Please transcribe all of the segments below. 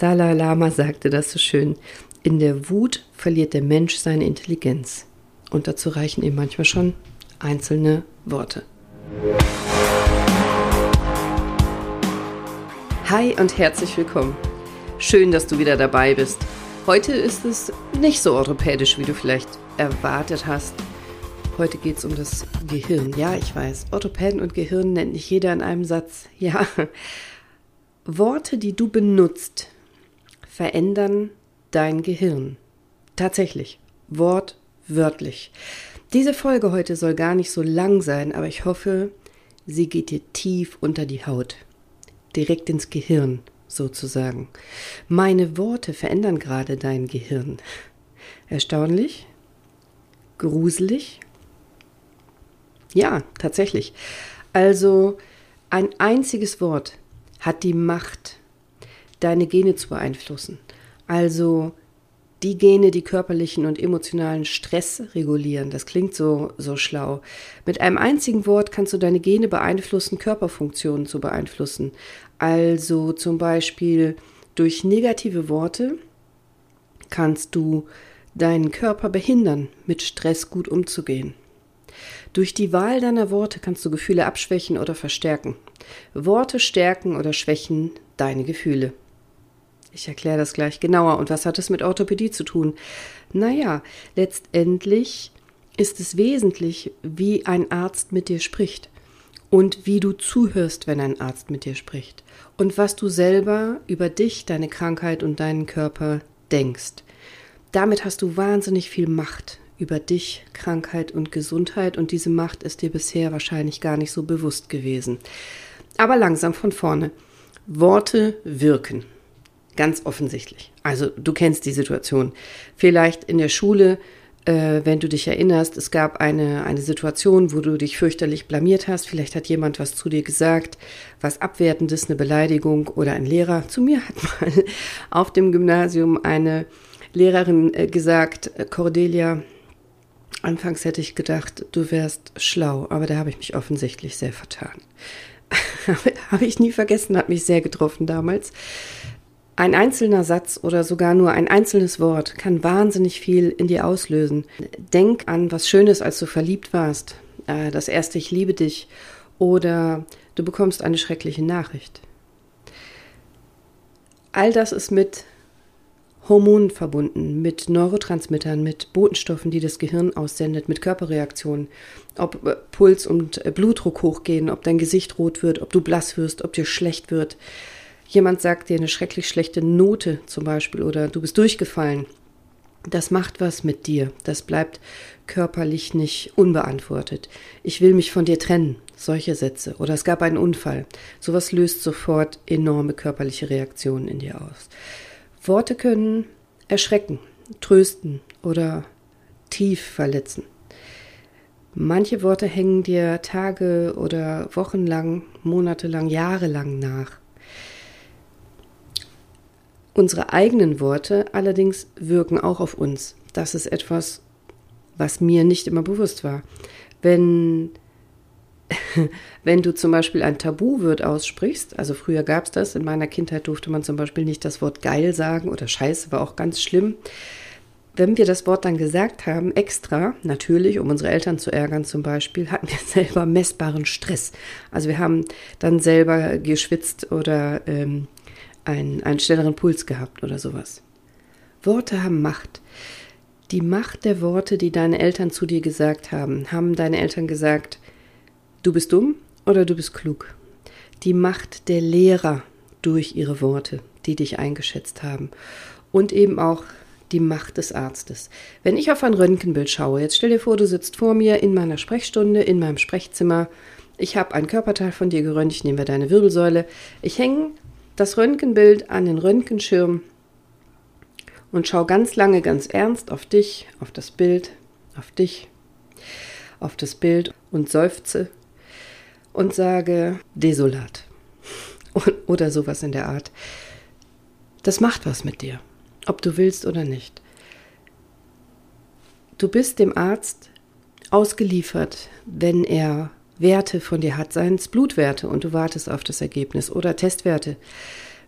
Dalai Lama sagte das so schön. In der Wut verliert der Mensch seine Intelligenz. Und dazu reichen ihm manchmal schon einzelne Worte. Hi und herzlich willkommen. Schön, dass du wieder dabei bist. Heute ist es nicht so orthopädisch, wie du vielleicht erwartet hast. Heute geht es um das Gehirn. Ja, ich weiß, Orthopäden und Gehirn nennt nicht jeder in einem Satz. Ja, Worte, die du benutzt, verändern dein Gehirn. Tatsächlich, wortwörtlich. Diese Folge heute soll gar nicht so lang sein, aber ich hoffe, sie geht dir tief unter die Haut. Direkt ins Gehirn, sozusagen. Meine Worte verändern gerade dein Gehirn. Erstaunlich? Gruselig? Ja, tatsächlich. Also ein einziges Wort hat die Macht, deine Gene zu beeinflussen. Also die Gene, die körperlichen und emotionalen Stress regulieren. Das klingt so, so schlau. Mit einem einzigen Wort kannst du deine Gene beeinflussen, Körperfunktionen zu beeinflussen. Also zum Beispiel durch negative Worte kannst du deinen Körper behindern, mit Stress gut umzugehen. Durch die Wahl deiner Worte kannst du Gefühle abschwächen oder verstärken. Worte stärken oder schwächen deine Gefühle. Ich erkläre das gleich genauer. Und was hat es mit Orthopädie zu tun? Naja, letztendlich ist es wesentlich, wie ein Arzt mit dir spricht und wie du zuhörst, wenn ein Arzt mit dir spricht und was du selber über dich, deine Krankheit und deinen Körper denkst. Damit hast du wahnsinnig viel Macht über dich, Krankheit und Gesundheit und diese Macht ist dir bisher wahrscheinlich gar nicht so bewusst gewesen. Aber langsam von vorne. Worte wirken. Ganz offensichtlich. Also du kennst die Situation. Vielleicht in der Schule, äh, wenn du dich erinnerst, es gab eine, eine Situation, wo du dich fürchterlich blamiert hast. Vielleicht hat jemand was zu dir gesagt, was Abwertendes, eine Beleidigung oder ein Lehrer. Zu mir hat mal auf dem Gymnasium eine Lehrerin äh, gesagt, Cordelia, Anfangs hätte ich gedacht, du wärst schlau, aber da habe ich mich offensichtlich sehr vertan. habe ich nie vergessen, hat mich sehr getroffen damals. Ein einzelner Satz oder sogar nur ein einzelnes Wort kann wahnsinnig viel in dir auslösen. Denk an was Schönes, als du verliebt warst. Äh, das erste Ich liebe dich. Oder du bekommst eine schreckliche Nachricht. All das ist mit Hormonen verbunden, mit Neurotransmittern, mit Botenstoffen, die das Gehirn aussendet, mit Körperreaktionen. Ob äh, Puls und äh, Blutdruck hochgehen, ob dein Gesicht rot wird, ob du blass wirst, ob dir schlecht wird. Jemand sagt dir eine schrecklich schlechte Note zum Beispiel oder du bist durchgefallen. Das macht was mit dir. Das bleibt körperlich nicht unbeantwortet. Ich will mich von dir trennen. Solche Sätze. Oder es gab einen Unfall. Sowas löst sofort enorme körperliche Reaktionen in dir aus. Worte können erschrecken, trösten oder tief verletzen. Manche Worte hängen dir Tage oder Wochen lang, Monate lang, Jahre lang nach. Unsere eigenen Worte allerdings wirken auch auf uns. Das ist etwas, was mir nicht immer bewusst war. Wenn wenn du zum Beispiel ein Tabuwort aussprichst, also früher gab es das, in meiner Kindheit durfte man zum Beispiel nicht das Wort geil sagen oder scheiße, war auch ganz schlimm. Wenn wir das Wort dann gesagt haben, extra, natürlich, um unsere Eltern zu ärgern zum Beispiel, hatten wir selber messbaren Stress. Also wir haben dann selber geschwitzt oder ähm, einen, einen schnelleren Puls gehabt oder sowas. Worte haben Macht. Die Macht der Worte, die deine Eltern zu dir gesagt haben, haben deine Eltern gesagt, Du bist dumm oder du bist klug. Die Macht der Lehrer durch ihre Worte, die dich eingeschätzt haben. Und eben auch die Macht des Arztes. Wenn ich auf ein Röntgenbild schaue, jetzt stell dir vor, du sitzt vor mir in meiner Sprechstunde, in meinem Sprechzimmer. Ich habe ein Körperteil von dir geröntgt, nehmen wir deine Wirbelsäule. Ich hänge das Röntgenbild an den Röntgenschirm und schaue ganz lange, ganz ernst auf dich, auf das Bild, auf dich, auf das Bild und seufze und sage desolat oder sowas in der Art. Das macht was mit dir, ob du willst oder nicht. Du bist dem Arzt ausgeliefert, wenn er Werte von dir hat, seien es Blutwerte und du wartest auf das Ergebnis oder Testwerte.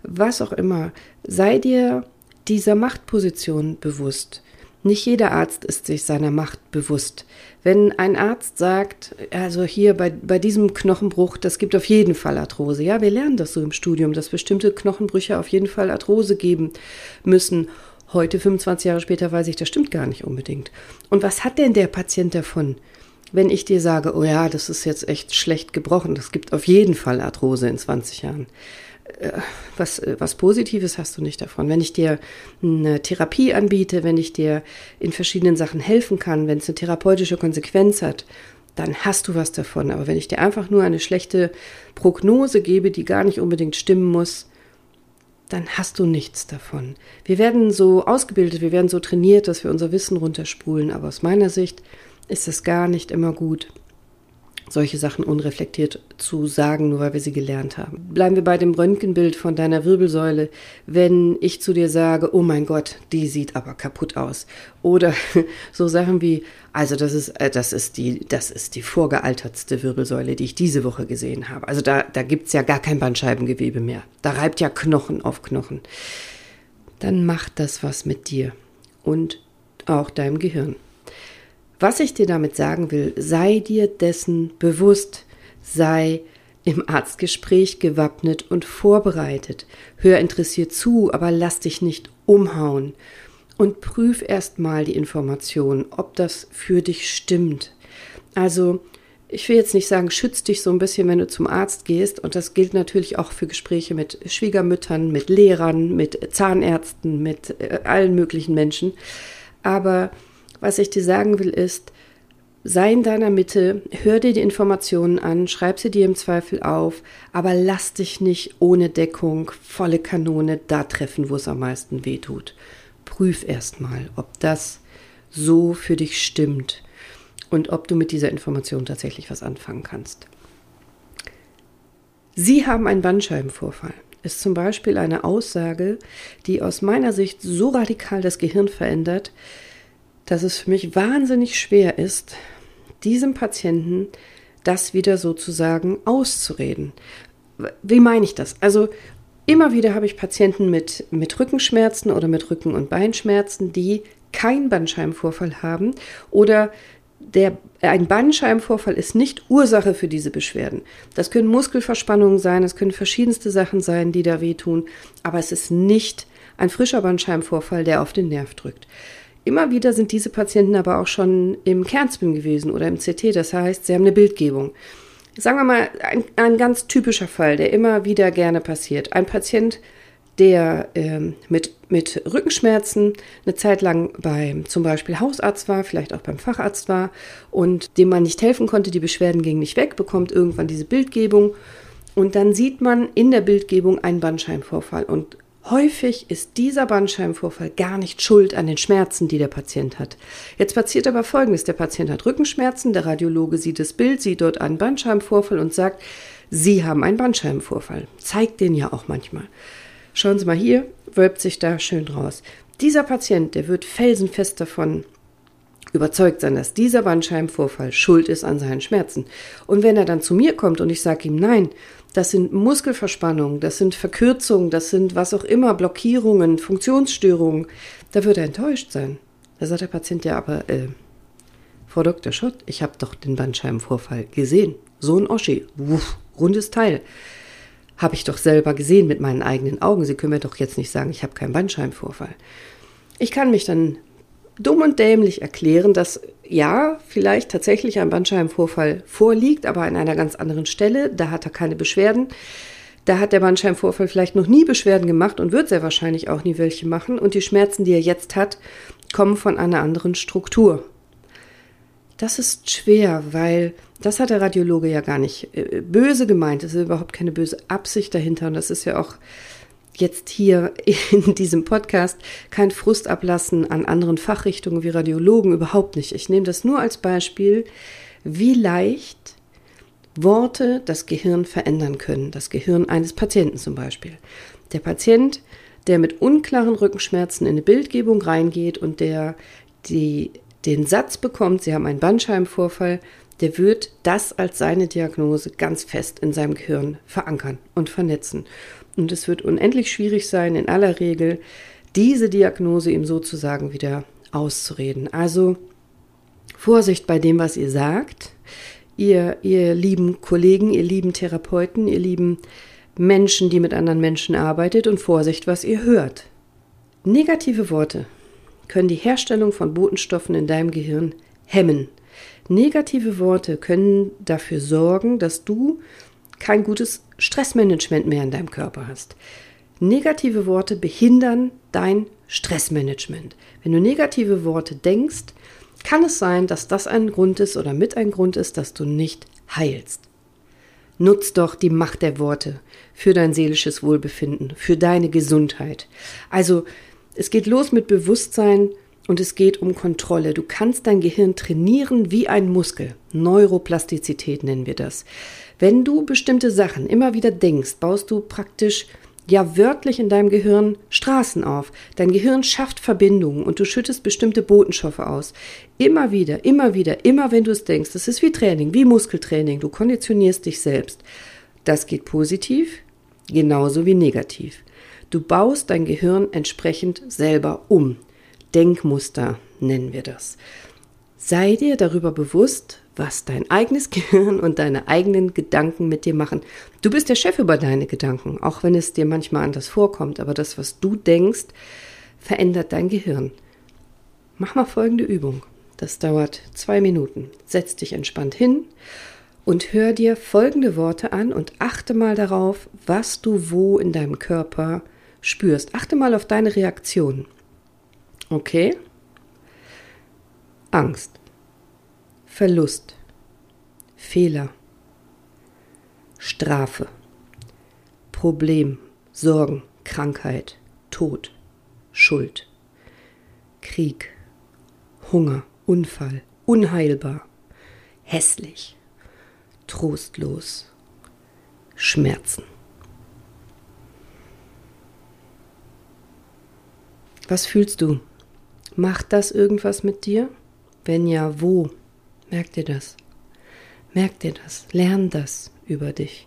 was auch immer. Sei dir dieser Machtposition bewusst. Nicht jeder Arzt ist sich seiner Macht bewusst. Wenn ein Arzt sagt, also hier bei, bei diesem Knochenbruch, das gibt auf jeden Fall Arthrose. Ja, wir lernen das so im Studium, dass bestimmte Knochenbrüche auf jeden Fall Arthrose geben müssen. Heute, 25 Jahre später, weiß ich, das stimmt gar nicht unbedingt. Und was hat denn der Patient davon? Wenn ich dir sage, oh ja, das ist jetzt echt schlecht gebrochen, das gibt auf jeden Fall Arthrose in 20 Jahren äh, was, äh, was Positives hast du nicht davon. Wenn ich dir eine Therapie anbiete, wenn ich dir in verschiedenen Sachen helfen kann, wenn es eine therapeutische Konsequenz hat, dann hast du was davon. Aber wenn ich dir einfach nur eine schlechte Prognose gebe, die gar nicht unbedingt stimmen muss, dann hast du nichts davon. Wir werden so ausgebildet, wir werden so trainiert, dass wir unser Wissen runterspulen, aber aus meiner Sicht ist es gar nicht immer gut solche Sachen unreflektiert zu sagen, nur weil wir sie gelernt haben. Bleiben wir bei dem Röntgenbild von deiner Wirbelsäule. Wenn ich zu dir sage, oh mein Gott, die sieht aber kaputt aus. Oder so Sachen wie, also das ist, äh, das ist die, das ist die vorgealtertste Wirbelsäule, die ich diese Woche gesehen habe. Also da, da gibt's ja gar kein Bandscheibengewebe mehr. Da reibt ja Knochen auf Knochen. Dann macht das was mit dir und auch deinem Gehirn. Was ich dir damit sagen will, sei dir dessen bewusst, sei im Arztgespräch gewappnet und vorbereitet. Hör interessiert zu, aber lass dich nicht umhauen. Und prüf erstmal die Informationen, ob das für dich stimmt. Also, ich will jetzt nicht sagen, schütz dich so ein bisschen, wenn du zum Arzt gehst. Und das gilt natürlich auch für Gespräche mit Schwiegermüttern, mit Lehrern, mit Zahnärzten, mit äh, allen möglichen Menschen. Aber was ich dir sagen will, ist, sei in deiner Mitte, hör dir die Informationen an, schreib sie dir im Zweifel auf, aber lass dich nicht ohne Deckung, volle Kanone da treffen, wo es am meisten weh tut. Prüf erstmal, ob das so für dich stimmt und ob du mit dieser Information tatsächlich was anfangen kannst. Sie haben einen Bandscheibenvorfall. Ist zum Beispiel eine Aussage, die aus meiner Sicht so radikal das Gehirn verändert, dass es für mich wahnsinnig schwer ist, diesem Patienten das wieder sozusagen auszureden. Wie meine ich das? Also immer wieder habe ich Patienten mit, mit Rückenschmerzen oder mit Rücken- und Beinschmerzen, die keinen Bandscheibenvorfall haben oder der, ein Bandscheibenvorfall ist nicht Ursache für diese Beschwerden. Das können Muskelverspannungen sein, es können verschiedenste Sachen sein, die da wehtun, aber es ist nicht ein frischer Bandscheibenvorfall, der auf den Nerv drückt. Immer wieder sind diese Patienten aber auch schon im Kernspin gewesen oder im CT. Das heißt, sie haben eine Bildgebung. Sagen wir mal, ein, ein ganz typischer Fall, der immer wieder gerne passiert. Ein Patient, der ähm, mit, mit Rückenschmerzen eine Zeit lang beim zum Beispiel Hausarzt war, vielleicht auch beim Facharzt war und dem man nicht helfen konnte, die Beschwerden gingen nicht weg, bekommt irgendwann diese Bildgebung und dann sieht man in der Bildgebung einen Bandscheibenvorfall und Häufig ist dieser Bandscheibenvorfall gar nicht schuld an den Schmerzen, die der Patient hat. Jetzt passiert aber Folgendes. Der Patient hat Rückenschmerzen, der Radiologe sieht das Bild, sieht dort einen Bandscheibenvorfall und sagt, Sie haben einen Bandscheibenvorfall. Zeigt den ja auch manchmal. Schauen Sie mal hier, wölbt sich da schön raus. Dieser Patient, der wird felsenfest davon überzeugt sein, dass dieser Bandscheibenvorfall schuld ist an seinen Schmerzen. Und wenn er dann zu mir kommt und ich sage ihm, nein, das sind Muskelverspannungen, das sind Verkürzungen, das sind was auch immer, Blockierungen, Funktionsstörungen. Da wird er enttäuscht sein. Da sagt der Patient ja, aber äh, Frau Dr. Schott, ich habe doch den Bandscheibenvorfall gesehen. So ein Oschi, wuff, rundes Teil. Habe ich doch selber gesehen mit meinen eigenen Augen. Sie können mir doch jetzt nicht sagen, ich habe keinen Bandscheibenvorfall. Ich kann mich dann dumm und dämlich erklären, dass ja, vielleicht tatsächlich ein Bandscheibenvorfall vorliegt, aber an einer ganz anderen Stelle. Da hat er keine Beschwerden. Da hat der Bandscheibenvorfall vielleicht noch nie Beschwerden gemacht und wird sehr wahrscheinlich auch nie welche machen. Und die Schmerzen, die er jetzt hat, kommen von einer anderen Struktur. Das ist schwer, weil das hat der Radiologe ja gar nicht äh, böse gemeint. Es ist überhaupt keine böse Absicht dahinter. Und das ist ja auch jetzt hier in diesem Podcast kein Frust ablassen an anderen Fachrichtungen wie Radiologen, überhaupt nicht. Ich nehme das nur als Beispiel, wie leicht Worte das Gehirn verändern können. Das Gehirn eines Patienten zum Beispiel. Der Patient, der mit unklaren Rückenschmerzen in eine Bildgebung reingeht und der die, den Satz bekommt, Sie haben einen Bandscheibenvorfall, der wird das als seine Diagnose ganz fest in seinem Gehirn verankern und vernetzen. Und es wird unendlich schwierig sein, in aller Regel diese Diagnose ihm sozusagen wieder auszureden. Also Vorsicht bei dem, was ihr sagt. Ihr, ihr lieben Kollegen, ihr lieben Therapeuten, ihr lieben Menschen, die mit anderen Menschen arbeitet und Vorsicht, was ihr hört. Negative Worte können die Herstellung von Botenstoffen in deinem Gehirn hemmen. Negative Worte können dafür sorgen, dass du kein gutes Stressmanagement mehr in deinem Körper hast. Negative Worte behindern dein Stressmanagement. Wenn du negative Worte denkst, kann es sein, dass das ein Grund ist oder mit ein Grund ist, dass du nicht heilst. Nutz doch die Macht der Worte für dein seelisches Wohlbefinden, für deine Gesundheit. Also es geht los mit Bewusstsein und es geht um Kontrolle. Du kannst dein Gehirn trainieren wie ein Muskel. Neuroplastizität nennen wir das. Wenn du bestimmte Sachen immer wieder denkst, baust du praktisch ja wörtlich in deinem Gehirn Straßen auf. Dein Gehirn schafft Verbindungen und du schüttest bestimmte Botenstoffe aus. Immer wieder, immer wieder, immer wenn du es denkst. Das ist wie Training, wie Muskeltraining. Du konditionierst dich selbst. Das geht positiv, genauso wie negativ. Du baust dein Gehirn entsprechend selber um. Denkmuster nennen wir das. Sei dir darüber bewusst, was dein eigenes Gehirn und deine eigenen Gedanken mit dir machen. Du bist der Chef über deine Gedanken, auch wenn es dir manchmal anders vorkommt, aber das, was du denkst, verändert dein Gehirn. Mach mal folgende Übung. Das dauert zwei Minuten. Setz dich entspannt hin und hör dir folgende Worte an und achte mal darauf, was du wo in deinem Körper spürst. Achte mal auf deine Reaktion. Okay? Angst. Verlust, Fehler, Strafe, Problem, Sorgen, Krankheit, Tod, Schuld, Krieg, Hunger, Unfall, unheilbar, hässlich, trostlos, Schmerzen. Was fühlst du? Macht das irgendwas mit dir? Wenn ja, wo? Merk dir das. Merk dir das. Lern das über dich.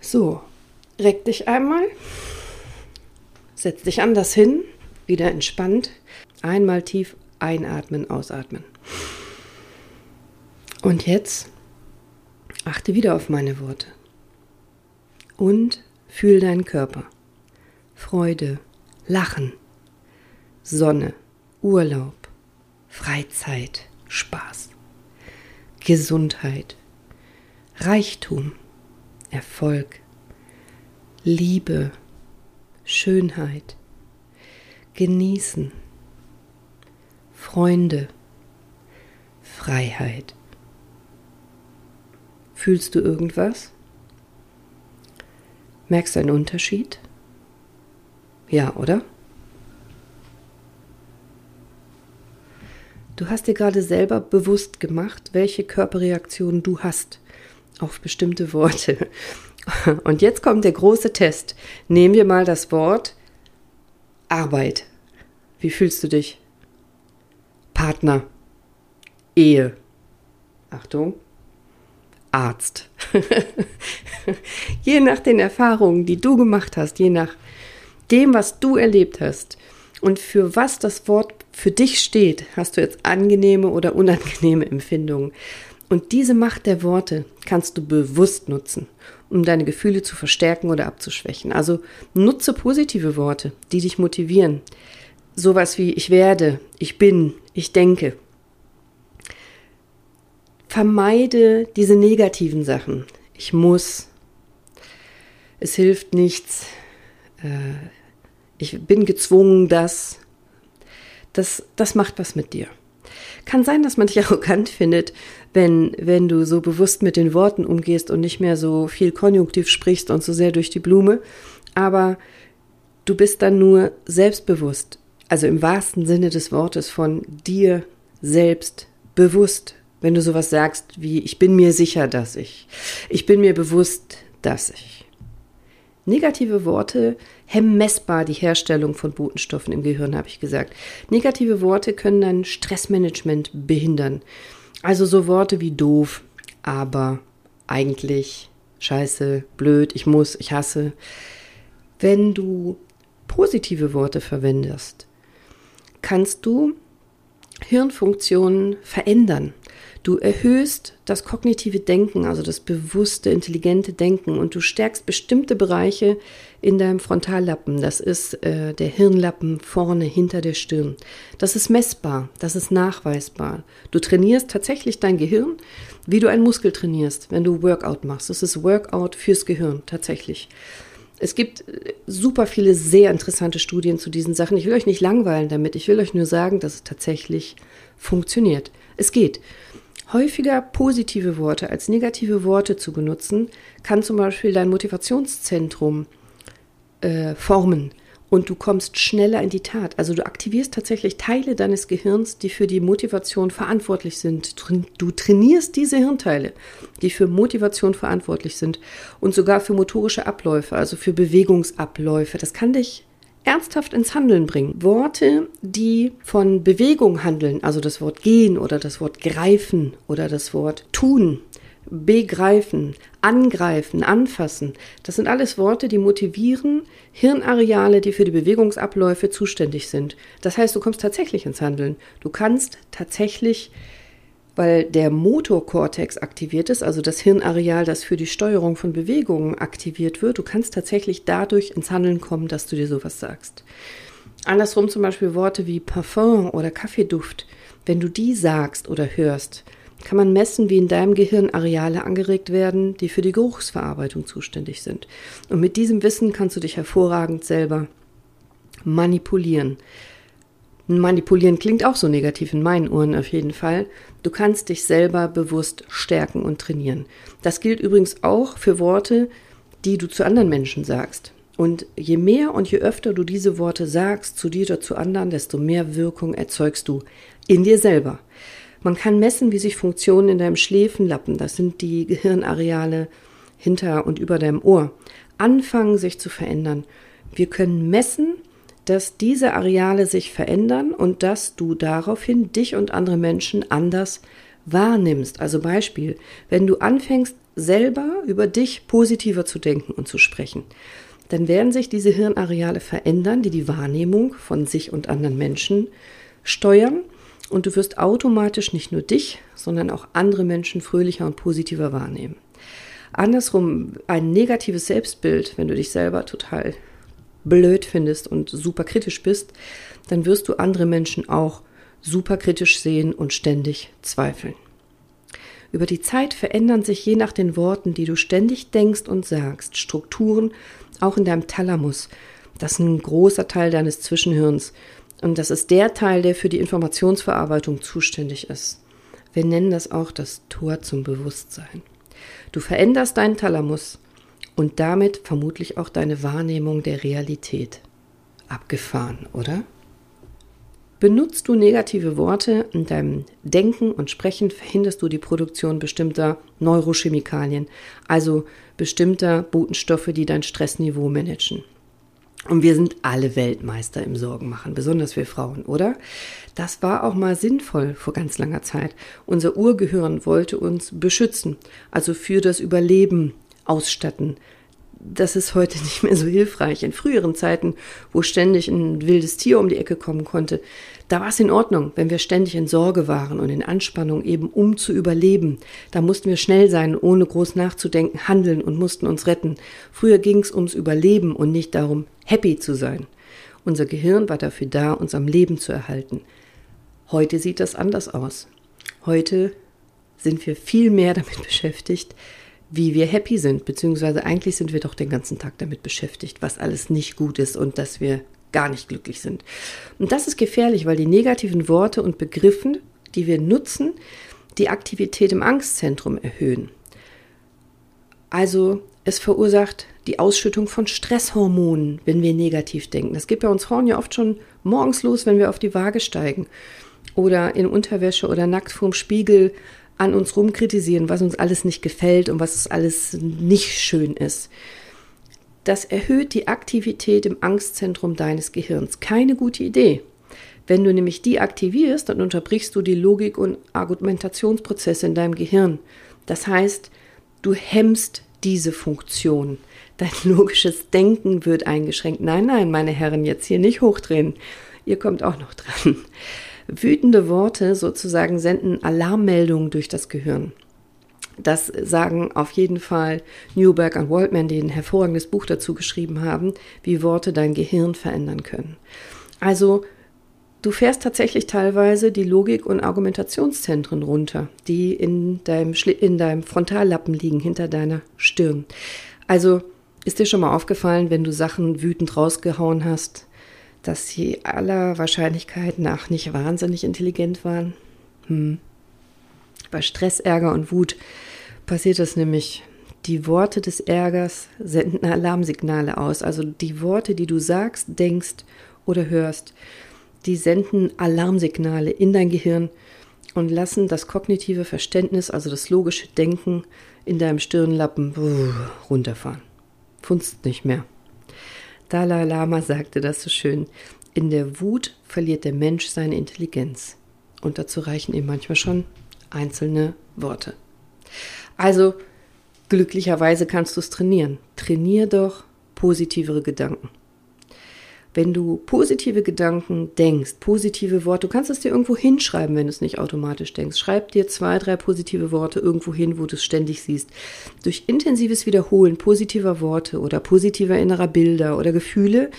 So, reck dich einmal. Setz dich anders hin. Wieder entspannt. Einmal tief einatmen, ausatmen. Und jetzt achte wieder auf meine Worte. Und fühl deinen Körper. Freude, Lachen, Sonne, Urlaub, Freizeit, Spaß. Gesundheit, Reichtum, Erfolg, Liebe, Schönheit, Genießen, Freunde, Freiheit. Fühlst du irgendwas? Merkst du einen Unterschied? Ja, oder? Du hast dir gerade selber bewusst gemacht, welche Körperreaktionen du hast auf bestimmte Worte. Und jetzt kommt der große Test. Nehmen wir mal das Wort Arbeit. Wie fühlst du dich? Partner. Ehe. Achtung. Arzt. je nach den Erfahrungen, die du gemacht hast, je nach dem, was du erlebt hast und für was das Wort für dich steht, hast du jetzt angenehme oder unangenehme Empfindungen. Und diese Macht der Worte kannst du bewusst nutzen, um deine Gefühle zu verstärken oder abzuschwächen. Also nutze positive Worte, die dich motivieren. Sowas wie ich werde, ich bin, ich denke. Vermeide diese negativen Sachen. Ich muss. Es hilft nichts. Äh, ich bin gezwungen, dass das, das macht was mit dir. Kann sein, dass man dich arrogant findet, wenn, wenn du so bewusst mit den Worten umgehst und nicht mehr so viel Konjunktiv sprichst und so sehr durch die Blume. Aber du bist dann nur selbstbewusst, also im wahrsten Sinne des Wortes von dir selbst bewusst, wenn du sowas sagst wie ich bin mir sicher, dass ich, ich bin mir bewusst, dass ich. Negative Worte messbar die Herstellung von Botenstoffen im Gehirn, habe ich gesagt. Negative Worte können dein Stressmanagement behindern. Also so Worte wie doof, aber, eigentlich, scheiße, blöd, ich muss, ich hasse. Wenn du positive Worte verwendest, kannst du Hirnfunktionen verändern. Du erhöhst das kognitive Denken, also das bewusste, intelligente Denken und du stärkst bestimmte Bereiche in deinem Frontallappen. Das ist äh, der Hirnlappen vorne hinter der Stirn. Das ist messbar, das ist nachweisbar. Du trainierst tatsächlich dein Gehirn, wie du einen Muskel trainierst, wenn du Workout machst. Das ist Workout fürs Gehirn, tatsächlich. Es gibt äh, super viele sehr interessante Studien zu diesen Sachen. Ich will euch nicht langweilen damit. Ich will euch nur sagen, dass es tatsächlich funktioniert. Es geht. Häufiger positive Worte als negative Worte zu benutzen, kann zum Beispiel dein Motivationszentrum äh, formen und du kommst schneller in die Tat. Also du aktivierst tatsächlich Teile deines Gehirns, die für die Motivation verantwortlich sind. Du trainierst diese Hirnteile, die für Motivation verantwortlich sind und sogar für motorische Abläufe, also für Bewegungsabläufe. Das kann dich ernsthaft ins Handeln bringen. Worte, die von Bewegung handeln, also das Wort gehen oder das Wort greifen oder das Wort tun, begreifen, angreifen, anfassen, das sind alles Worte, die motivieren Hirnareale, die für die Bewegungsabläufe zuständig sind. Das heißt, du kommst tatsächlich ins Handeln. Du kannst tatsächlich weil der Motorkortex aktiviert ist, also das Hirnareal, das für die Steuerung von Bewegungen aktiviert wird. Du kannst tatsächlich dadurch ins Handeln kommen, dass du dir sowas sagst. Andersrum zum Beispiel Worte wie Parfum oder Kaffeeduft. Wenn du die sagst oder hörst, kann man messen, wie in deinem Gehirn Areale angeregt werden, die für die Geruchsverarbeitung zuständig sind. Und mit diesem Wissen kannst du dich hervorragend selber manipulieren. Manipulieren klingt auch so negativ in meinen Ohren auf jeden Fall. Du kannst dich selber bewusst stärken und trainieren. Das gilt übrigens auch für Worte, die du zu anderen Menschen sagst. Und je mehr und je öfter du diese Worte sagst, zu dir oder zu anderen, desto mehr Wirkung erzeugst du in dir selber. Man kann messen, wie sich Funktionen in deinem Schläfenlappen, das sind die Gehirnareale hinter und über deinem Ohr, anfangen sich zu verändern. Wir können messen, dass diese Areale sich verändern und dass du daraufhin dich und andere Menschen anders wahrnimmst. Also Beispiel, wenn du anfängst selber über dich positiver zu denken und zu sprechen, dann werden sich diese Hirnareale verändern, die die Wahrnehmung von sich und anderen Menschen steuern und du wirst automatisch nicht nur dich, sondern auch andere Menschen fröhlicher und positiver wahrnehmen. Andersrum, ein negatives Selbstbild, wenn du dich selber total blöd findest und super kritisch bist, dann wirst du andere Menschen auch super kritisch sehen und ständig zweifeln. Über die Zeit verändern sich je nach den Worten, die du ständig denkst und sagst, Strukturen auch in deinem Thalamus. Das ist ein großer Teil deines Zwischenhirns und das ist der Teil, der für die Informationsverarbeitung zuständig ist. Wir nennen das auch das Tor zum Bewusstsein. Du veränderst deinen Thalamus und damit vermutlich auch deine Wahrnehmung der Realität. Abgefahren, oder? Benutzt du negative Worte in deinem Denken und Sprechen, verhinderst du die Produktion bestimmter Neurochemikalien, also bestimmter Botenstoffe, die dein Stressniveau managen. Und wir sind alle Weltmeister im Sorgenmachen, besonders wir Frauen, oder? Das war auch mal sinnvoll vor ganz langer Zeit. Unser Urgehirn wollte uns beschützen, also für das Überleben ausstatten. Das ist heute nicht mehr so hilfreich. In früheren Zeiten, wo ständig ein wildes Tier um die Ecke kommen konnte, da war es in Ordnung, wenn wir ständig in Sorge waren und in Anspannung, eben um zu überleben. Da mussten wir schnell sein, ohne groß nachzudenken, handeln und mussten uns retten. Früher ging es ums Überleben und nicht darum, happy zu sein. Unser Gehirn war dafür da, uns am Leben zu erhalten. Heute sieht das anders aus. Heute sind wir viel mehr damit beschäftigt, wie wir happy sind, beziehungsweise eigentlich sind wir doch den ganzen Tag damit beschäftigt, was alles nicht gut ist und dass wir gar nicht glücklich sind. Und das ist gefährlich, weil die negativen Worte und Begriffen, die wir nutzen, die Aktivität im Angstzentrum erhöhen. Also es verursacht die Ausschüttung von Stresshormonen, wenn wir negativ denken. Das geht bei uns Frauen ja oft schon morgens los, wenn wir auf die Waage steigen oder in Unterwäsche oder nackt vorm Spiegel an uns rumkritisieren, was uns alles nicht gefällt und was alles nicht schön ist. Das erhöht die Aktivität im Angstzentrum deines Gehirns. Keine gute Idee. Wenn du nämlich die aktivierst, dann unterbrichst du die Logik- und Argumentationsprozesse in deinem Gehirn. Das heißt, du hemmst diese Funktion. Dein logisches Denken wird eingeschränkt. Nein, nein, meine Herren, jetzt hier nicht hochdrehen. Ihr kommt auch noch dran. Wütende Worte sozusagen senden Alarmmeldungen durch das Gehirn. Das sagen auf jeden Fall Newberg und Waldman, die ein hervorragendes Buch dazu geschrieben haben, wie Worte dein Gehirn verändern können. Also du fährst tatsächlich teilweise die Logik- und Argumentationszentren runter, die in deinem, in deinem Frontallappen liegen, hinter deiner Stirn. Also ist dir schon mal aufgefallen, wenn du Sachen wütend rausgehauen hast, dass sie aller Wahrscheinlichkeit nach nicht wahnsinnig intelligent waren? Hm. Bei Stress, Ärger und Wut passiert das nämlich. Die Worte des Ärgers senden Alarmsignale aus. Also die Worte, die du sagst, denkst oder hörst, die senden Alarmsignale in dein Gehirn und lassen das kognitive Verständnis, also das logische Denken in deinem Stirnlappen runterfahren. Funzt nicht mehr. Dalai Lama sagte das so schön. In der Wut verliert der Mensch seine Intelligenz. Und dazu reichen ihm manchmal schon einzelne Worte. Also, glücklicherweise kannst du es trainieren. Trainier doch positivere Gedanken wenn du positive Gedanken denkst, positive Worte, du kannst es dir irgendwo hinschreiben, wenn du es nicht automatisch denkst. Schreib dir zwei, drei positive Worte irgendwo hin, wo du es ständig siehst. Durch intensives Wiederholen positiver Worte oder positiver innerer Bilder oder Gefühle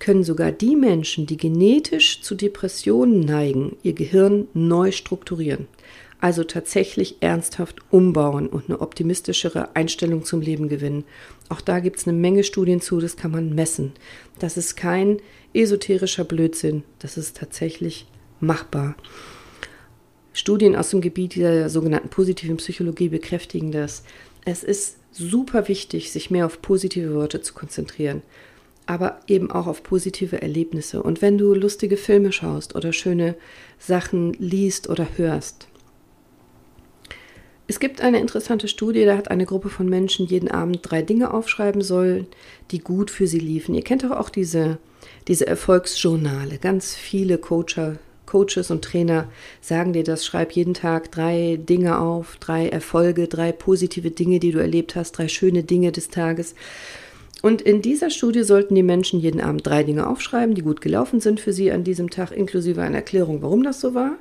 können sogar die Menschen, die genetisch zu Depressionen neigen, ihr Gehirn neu strukturieren also tatsächlich ernsthaft umbauen und eine optimistischere Einstellung zum Leben gewinnen. Auch da gibt es eine Menge Studien zu, das kann man messen. Das ist kein esoterischer Blödsinn, das ist tatsächlich machbar. Studien aus dem Gebiet der sogenannten positiven Psychologie bekräftigen das. Es ist super wichtig, sich mehr auf positive Worte zu konzentrieren, aber eben auch auf positive Erlebnisse. Und wenn du lustige Filme schaust oder schöne Sachen liest oder hörst, es gibt eine interessante Studie, da hat eine Gruppe von Menschen jeden Abend drei Dinge aufschreiben sollen, die gut für sie liefen. Ihr kennt doch auch diese, diese Erfolgsjournale. Ganz viele Coacher, Coaches und Trainer sagen dir das. Schreib jeden Tag drei Dinge auf, drei Erfolge, drei positive Dinge, die du erlebt hast, drei schöne Dinge des Tages. Und in dieser Studie sollten die Menschen jeden Abend drei Dinge aufschreiben, die gut gelaufen sind für sie an diesem Tag, inklusive einer Erklärung, warum das so war.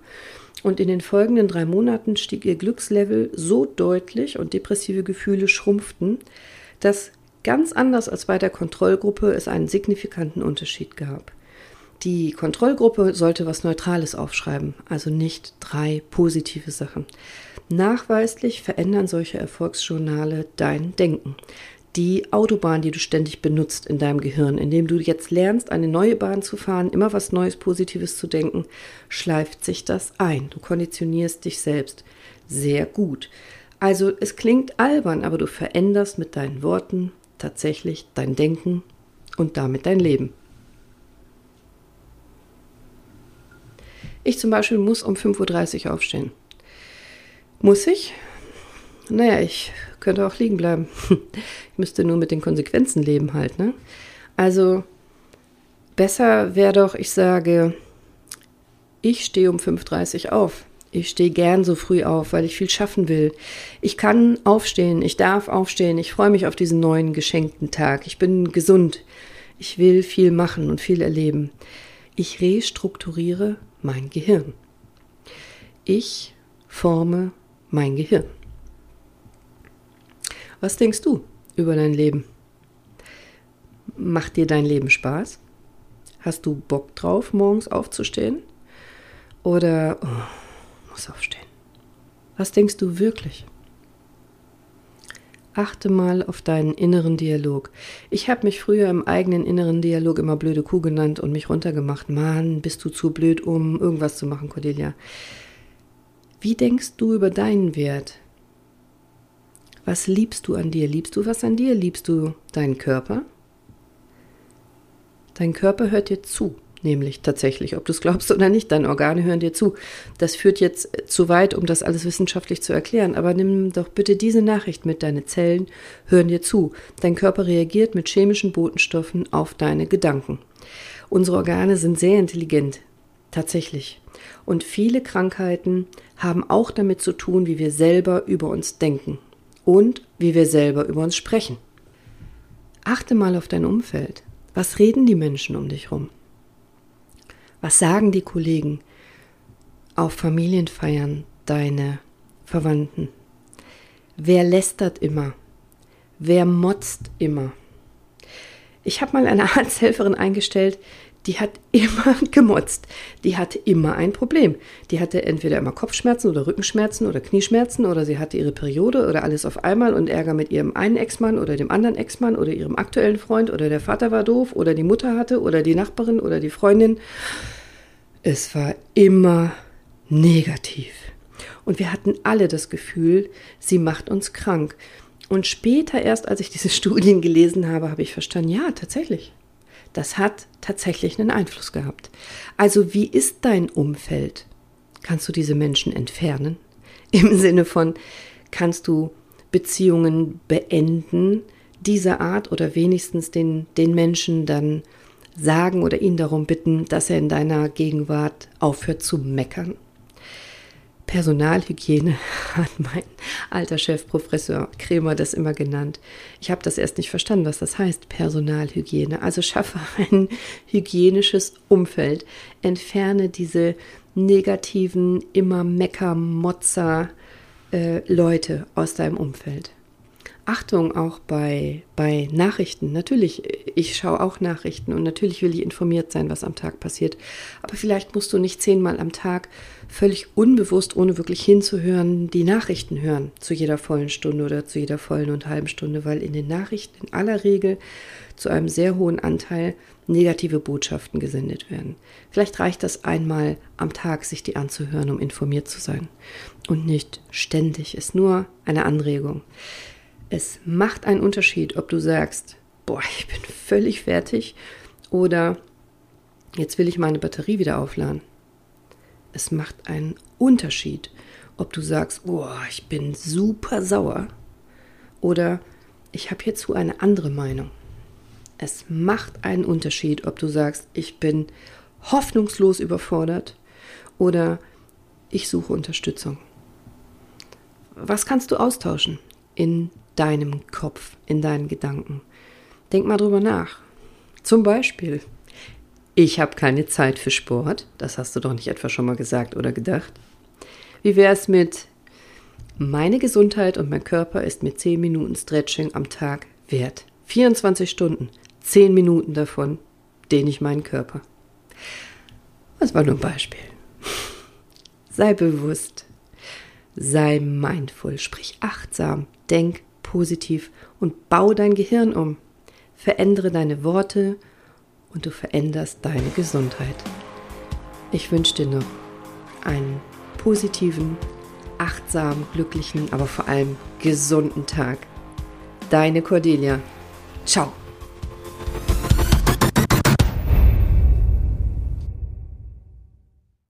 Und in den folgenden drei Monaten stieg ihr Glückslevel so deutlich und depressive Gefühle schrumpften, dass ganz anders als bei der Kontrollgruppe es einen signifikanten Unterschied gab. Die Kontrollgruppe sollte was Neutrales aufschreiben, also nicht drei positive Sachen. Nachweislich verändern solche Erfolgsjournale dein Denken die Autobahn, die du ständig benutzt in deinem Gehirn, indem du jetzt lernst, eine neue Bahn zu fahren, immer was Neues, Positives zu denken, schleift sich das ein. Du konditionierst dich selbst sehr gut. Also es klingt albern, aber du veränderst mit deinen Worten tatsächlich dein Denken und damit dein Leben. Ich zum Beispiel muss um 5.30 Uhr aufstehen. Muss ich? Naja, ich könnte auch liegen bleiben. ich müsste nur mit den Konsequenzen leben halt, ne? Also besser wäre doch, ich sage, ich stehe um 5.30 Uhr auf. Ich stehe gern so früh auf, weil ich viel schaffen will. Ich kann aufstehen, ich darf aufstehen, ich freue mich auf diesen neuen geschenkten Tag. Ich bin gesund. Ich will viel machen und viel erleben. Ich restrukturiere mein Gehirn. Ich forme mein Gehirn. Was denkst du über dein Leben? Macht dir dein Leben Spaß? Hast du Bock drauf, morgens aufzustehen? Oder oh, muss aufstehen? Was denkst du wirklich? Achte mal auf deinen inneren Dialog. Ich habe mich früher im eigenen inneren Dialog immer blöde Kuh genannt und mich runtergemacht. Mann, bist du zu blöd, um irgendwas zu machen, Cordelia. Wie denkst du über deinen Wert? Was liebst du an dir? Liebst du was an dir? Liebst du deinen Körper? Dein Körper hört dir zu, nämlich tatsächlich, ob du es glaubst oder nicht, deine Organe hören dir zu. Das führt jetzt zu weit, um das alles wissenschaftlich zu erklären, aber nimm doch bitte diese Nachricht mit, deine Zellen hören dir zu. Dein Körper reagiert mit chemischen Botenstoffen auf deine Gedanken. Unsere Organe sind sehr intelligent, tatsächlich. Und viele Krankheiten haben auch damit zu tun, wie wir selber über uns denken und wie wir selber über uns sprechen. Achte mal auf dein Umfeld. Was reden die Menschen um dich rum? Was sagen die Kollegen auf Familienfeiern, deine Verwandten? Wer lästert immer? Wer motzt immer? Ich habe mal eine Arzthelferin eingestellt, die hat immer gemotzt. Die hatte immer ein Problem. Die hatte entweder immer Kopfschmerzen oder Rückenschmerzen oder Knieschmerzen oder sie hatte ihre Periode oder alles auf einmal und Ärger mit ihrem einen Ex-Mann oder dem anderen Ex-Mann oder ihrem aktuellen Freund oder der Vater war doof oder die Mutter hatte oder die Nachbarin oder die Freundin. Es war immer negativ. Und wir hatten alle das Gefühl, sie macht uns krank. Und später erst, als ich diese Studien gelesen habe, habe ich verstanden, ja, tatsächlich. Das hat tatsächlich einen Einfluss gehabt. Also wie ist dein Umfeld? Kannst du diese Menschen entfernen? Im Sinne von, kannst du Beziehungen beenden dieser Art oder wenigstens den, den Menschen dann sagen oder ihn darum bitten, dass er in deiner Gegenwart aufhört zu meckern? Personalhygiene hat mein alter Chef Professor Kremer das immer genannt. Ich habe das erst nicht verstanden, was das heißt, Personalhygiene. Also schaffe ein hygienisches Umfeld, entferne diese negativen, immer Mecker, Motzer äh, Leute aus deinem Umfeld. Achtung auch bei, bei Nachrichten. Natürlich, ich schaue auch Nachrichten und natürlich will ich informiert sein, was am Tag passiert. Aber vielleicht musst du nicht zehnmal am Tag völlig unbewusst, ohne wirklich hinzuhören, die Nachrichten hören zu jeder vollen Stunde oder zu jeder vollen und halben Stunde, weil in den Nachrichten in aller Regel zu einem sehr hohen Anteil negative Botschaften gesendet werden. Vielleicht reicht das einmal am Tag, sich die anzuhören, um informiert zu sein. Und nicht ständig, ist nur eine Anregung. Es macht einen Unterschied, ob du sagst, boah, ich bin völlig fertig oder jetzt will ich meine Batterie wieder aufladen. Es macht einen Unterschied, ob du sagst, boah, ich bin super sauer oder ich habe hierzu eine andere Meinung. Es macht einen Unterschied, ob du sagst, ich bin hoffnungslos überfordert oder ich suche Unterstützung. Was kannst du austauschen in deinem Kopf, in deinen Gedanken. Denk mal drüber nach. Zum Beispiel, ich habe keine Zeit für Sport. Das hast du doch nicht etwa schon mal gesagt oder gedacht. Wie wäre es mit, meine Gesundheit und mein Körper ist mit 10 Minuten Stretching am Tag wert. 24 Stunden, 10 Minuten davon dehne ich meinen Körper. Das war nur ein Beispiel. Sei bewusst, sei mindful, sprich achtsam, denk positiv und bau dein Gehirn um. Verändere deine Worte und du veränderst deine Gesundheit. Ich wünsche dir noch einen positiven, achtsamen, glücklichen, aber vor allem gesunden Tag. Deine Cordelia. Ciao.